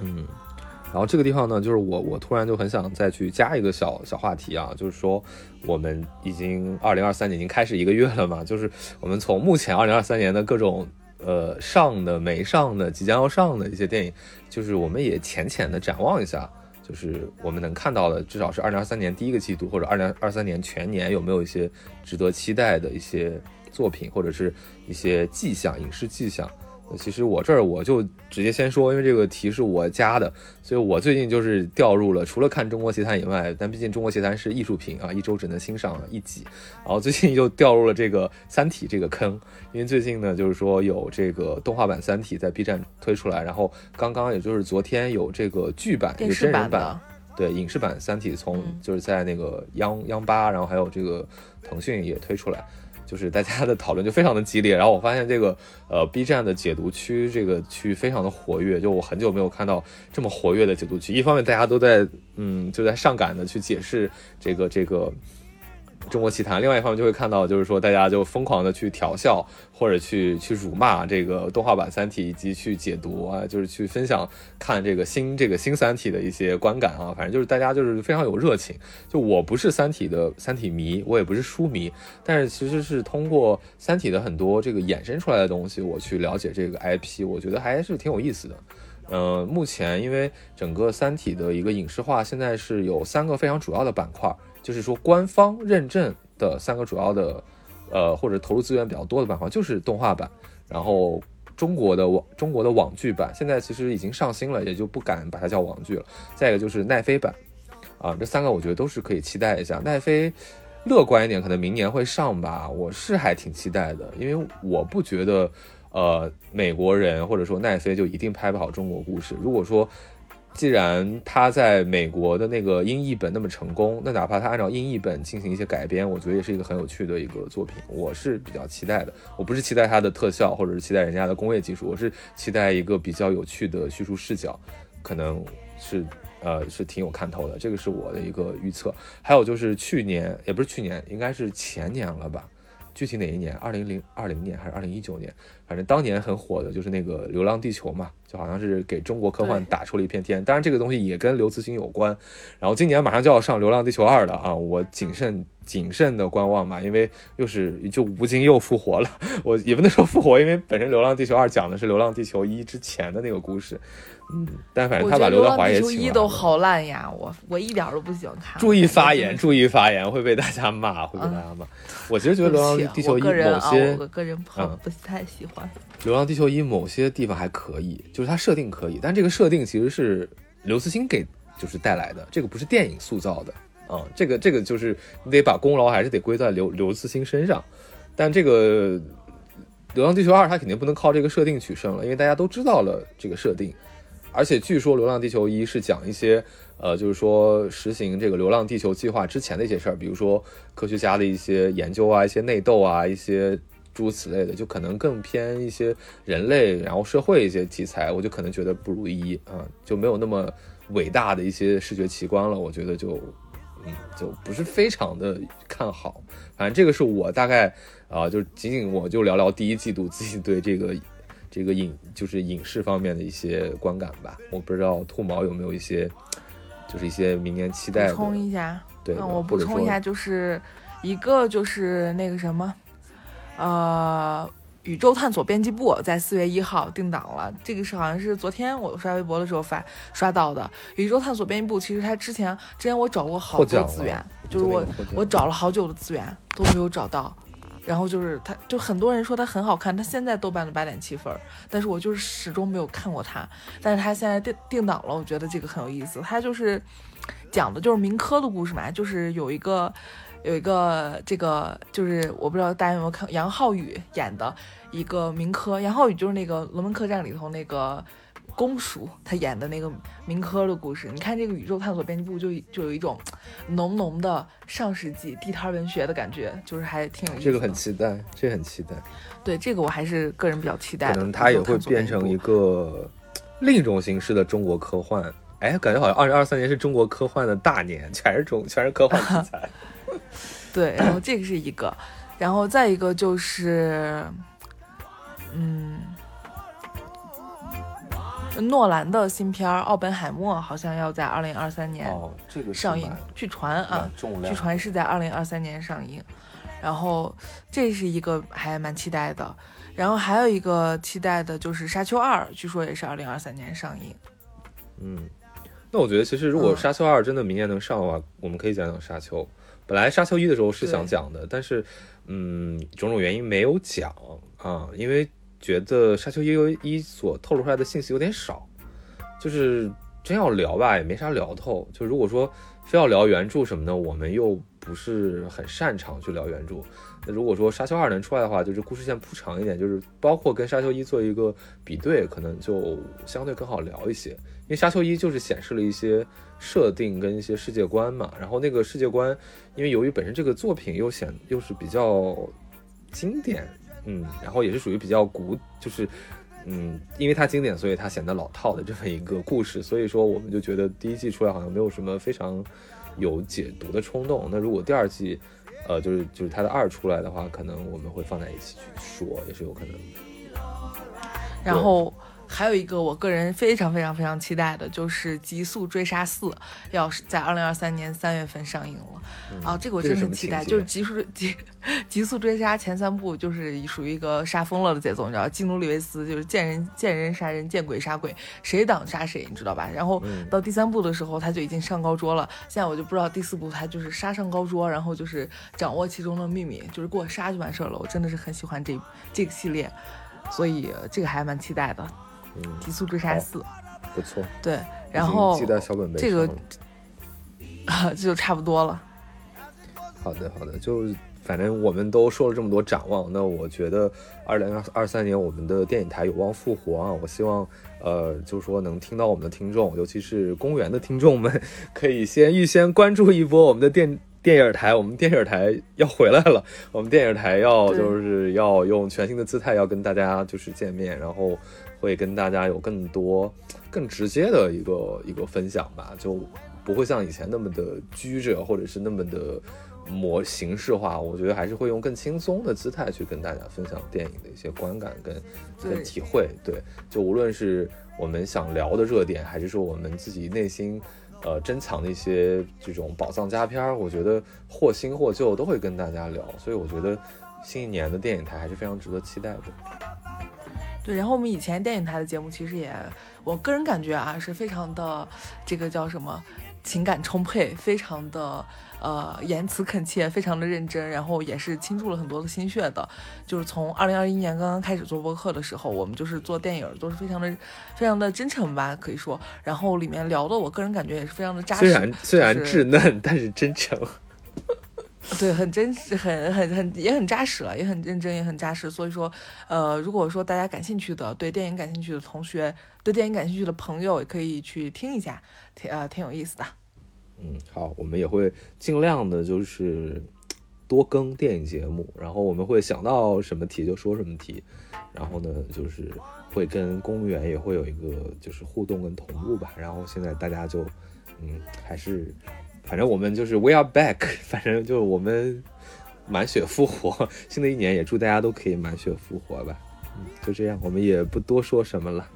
嗯，然后这个地方呢，就是我我突然就很想再去加一个小小话题啊，就是说我们已经二零二三年已经开始一个月了嘛，就是我们从目前二零二三年的各种呃上的、没上的、即将要上的一些电影，就是我们也浅浅的展望一下，就是我们能看到的，至少是二零二三年第一个季度或者二零二三年全年有没有一些值得期待的一些作品或者是一些迹象、影视迹象。其实我这儿我就直接先说，因为这个题是我加的，所以我最近就是掉入了除了看《中国奇谭》以外，但毕竟《中国奇谭》是艺术品啊，一周只能欣赏一集，然后最近又掉入了这个《三体》这个坑，因为最近呢，就是说有这个动画版《三体》在 B 站推出来，然后刚刚也就是昨天有这个剧版、有真人版，对影视版《三体》从就是在那个央央八，然后还有这个腾讯也推出来。就是大家的讨论就非常的激烈，然后我发现这个呃 B 站的解读区这个区域非常的活跃，就我很久没有看到这么活跃的解读区。一方面大家都在嗯就在上赶的去解释这个这个。中国奇谭，另外一方面就会看到，就是说大家就疯狂的去调笑或者去去辱骂这个动画版《三体》，以及去解读啊，就是去分享看这个新这个新《三体》的一些观感啊。反正就是大家就是非常有热情。就我不是《三体》的《三体》迷，我也不是书迷，但是其实是通过《三体》的很多这个衍生出来的东西，我去了解这个 IP，我觉得还是挺有意思的。嗯，目前因为整个《三体》的一个影视化，现在是有三个非常主要的板块。就是说，官方认证的三个主要的，呃，或者投入资源比较多的板块，就是动画版，然后中国的网中国的网剧版，现在其实已经上新了，也就不敢把它叫网剧了。再一个就是奈飞版，啊，这三个我觉得都是可以期待一下。奈飞乐观一点，可能明年会上吧，我是还挺期待的，因为我不觉得，呃，美国人或者说奈飞就一定拍不好中国故事。如果说既然他在美国的那个英译本那么成功，那哪怕他按照英译本进行一些改编，我觉得也是一个很有趣的一个作品。我是比较期待的。我不是期待它的特效，或者是期待人家的工业技术，我是期待一个比较有趣的叙述视角，可能是呃是挺有看头的。这个是我的一个预测。还有就是去年，也不是去年，应该是前年了吧？具体哪一年？二零零二零年还是二零一九年？反正当年很火的就是那个《流浪地球》嘛，就好像是给中国科幻打出了一片天。当然，这个东西也跟刘慈欣有关。然后今年马上就要上《流浪地球二》了啊，我谨慎谨慎的观望吧，因为又是就吴京又复活了。我也不能说复活，因为本身《流浪地球二》讲的是《流浪地球一》之前的那个故事。嗯，但反正他把刘德华也请了。一都好烂呀，我我一点都不喜欢看。注意发言，注意发言，会被大家骂，会被大家骂。我其实觉得《流浪地球一》某些，我个人不不太喜欢。《流浪地球一》某些地方还可以，就是它设定可以，但这个设定其实是刘慈欣给就是带来的，这个不是电影塑造的啊。这个这个就是你得把功劳还是得归在刘刘慈欣身上。但这个《流浪地球二》它肯定不能靠这个设定取胜了，因为大家都知道了这个设定。而且据说《流浪地球一》是讲一些，呃，就是说实行这个流浪地球计划之前的一些事儿，比如说科学家的一些研究啊，一些内斗啊，一些诸如此类的，就可能更偏一些人类，然后社会一些题材，我就可能觉得不如一啊，就没有那么伟大的一些视觉奇观了，我觉得就，嗯，就不是非常的看好。反正这个是我大概啊，就仅仅我就聊聊第一季度自己对这个。这个影就是影视方面的一些观感吧，我不知道兔毛有没有一些，就是一些明年期待。补充一下，对，我补充一下，就是一个就是那个什么，呃，宇宙探索编辑部在四月一号定档了，这个是好像是昨天我刷微博的时候发刷到的。宇宙探索编辑部其实它之前之前我找过好多资源，就是我我找了好久的资源都没有找到。然后就是他，就很多人说他很好看，他现在豆瓣的八点七分，但是我就是始终没有看过他。但是他现在定定档了，我觉得这个很有意思。他就是讲的就是民科的故事嘛，就是有一个。有一个这个就是我不知道大家有没有看杨浩宇演的一个民科，杨浩宇就是那个《龙门客栈》里头那个公叔，他演的那个民科的故事。你看这个宇宙探索编辑部就就有一种浓浓的上世纪地摊文学的感觉，就是还挺有意思。这个很期待，这个很期待。对这个我还是个人比较期待。可能它也会变成一个另一种形式的中国科幻。哎，感觉好像二零二三年是中国科幻的大年，全是中全是科幻题材。对，然后这个是一个，然后再一个就是，嗯，诺兰的新片《奥本海默》好像要在二零二三年上映，据传啊，据传是在二零二三年上映。然后这是一个还蛮期待的，然后还有一个期待的就是《沙丘二》，据说也是二零二三年上映。嗯，那我觉得其实如果《沙丘二》真的明年能上的话，我们可以讲讲《沙丘》。本来沙丘一的时候是想讲的，但是，嗯，种种原因没有讲啊，因为觉得沙丘一一所透露出来的信息有点少，就是真要聊吧，也没啥聊头。就如果说非要聊原著什么的，我们又不是很擅长去聊原著。那如果说沙丘二能出来的话，就是故事线铺长一点，就是包括跟沙丘一做一个比对，可能就相对更好聊一些。因为沙丘一就是显示了一些。设定跟一些世界观嘛，然后那个世界观，因为由于本身这个作品又显又是比较经典，嗯，然后也是属于比较古，就是嗯，因为它经典，所以它显得老套的这么一个故事，所以说我们就觉得第一季出来好像没有什么非常有解读的冲动。那如果第二季，呃，就是就是它的二出来的话，可能我们会放在一起去说，也是有可能。然后。还有一个我个人非常非常非常期待的，就是《极速追杀四》要是在二零二三年三月份上映了啊！这个我真的很期待。就是《极速极 极速追杀》前三部就是属于一个杀疯了的节奏，你知道，基努里维斯就是见人见人杀人，见鬼杀鬼，谁挡杀谁，你知道吧？然后到第三部的时候，他就已经上高桌了。现在我就不知道第四部他就是杀上高桌，然后就是掌握其中的秘密，就是给我杀就完事儿了。我真的是很喜欢这这个系列，所以这个还蛮期待的。极速追杀四，不错。对，然后这个啊，这 就差不多了。好的，好的，就反正我们都说了这么多展望，那我觉得二零二二三年我们的电影台有望复活啊！我希望，呃，就是说能听到我们的听众，尤其是公园的听众们，可以先预先关注一波我们的电电影台。我们电影台要回来了，我们电影台要就是要用全新的姿态要跟大家就是见面，然后。会跟大家有更多、更直接的一个一个分享吧，就不会像以前那么的拘着，或者是那么的模形式化。我觉得还是会用更轻松的姿态去跟大家分享电影的一些观感跟跟体会。对，就无论是我们想聊的热点，还是说我们自己内心呃珍藏的一些这种宝藏佳片儿，我觉得或新或旧都会跟大家聊。所以我觉得新一年的电影台还是非常值得期待的。对，然后我们以前电影台的节目其实也，我个人感觉啊，是非常的，这个叫什么，情感充沛，非常的呃言辞恳切，非常的认真，然后也是倾注了很多的心血的。就是从二零二一年刚刚开始做播客的时候，我们就是做电影都是非常的非常的真诚吧，可以说。然后里面聊的，我个人感觉也是非常的扎实。虽然虽然稚嫩，但是真诚。对，很真实，很很很也很扎实了，也很认真，也很扎实。所以说，呃，如果说大家感兴趣的，对电影感兴趣的同学，对电影感兴趣的朋友，也可以去听一下，挺呃挺有意思的。嗯，好，我们也会尽量的，就是多更电影节目，然后我们会想到什么题就说什么题，然后呢，就是会跟公务员也会有一个就是互动跟同步吧。然后现在大家就，嗯，还是。反正我们就是 we are back，反正就我们满血复活。新的一年也祝大家都可以满血复活吧。嗯，就这样，我们也不多说什么了。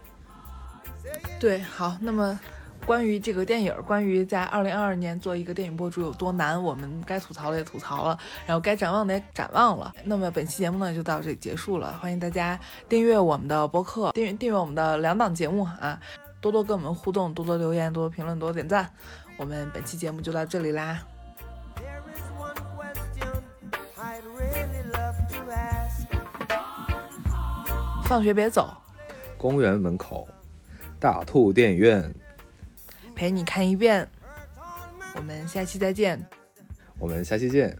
对，好，那么关于这个电影，关于在二零二二年做一个电影博主有多难，我们该吐槽的也吐槽了，然后该展望的也展望了。那么本期节目呢就到这里结束了，欢迎大家订阅我们的博客，订阅订阅我们的两档节目啊，多多跟我们互动，多多留言，多多评论，多多点赞。我们本期节目就到这里啦。放学别走，公园门口，大兔电影院，陪你看一遍。我们下期再见。我们下期见。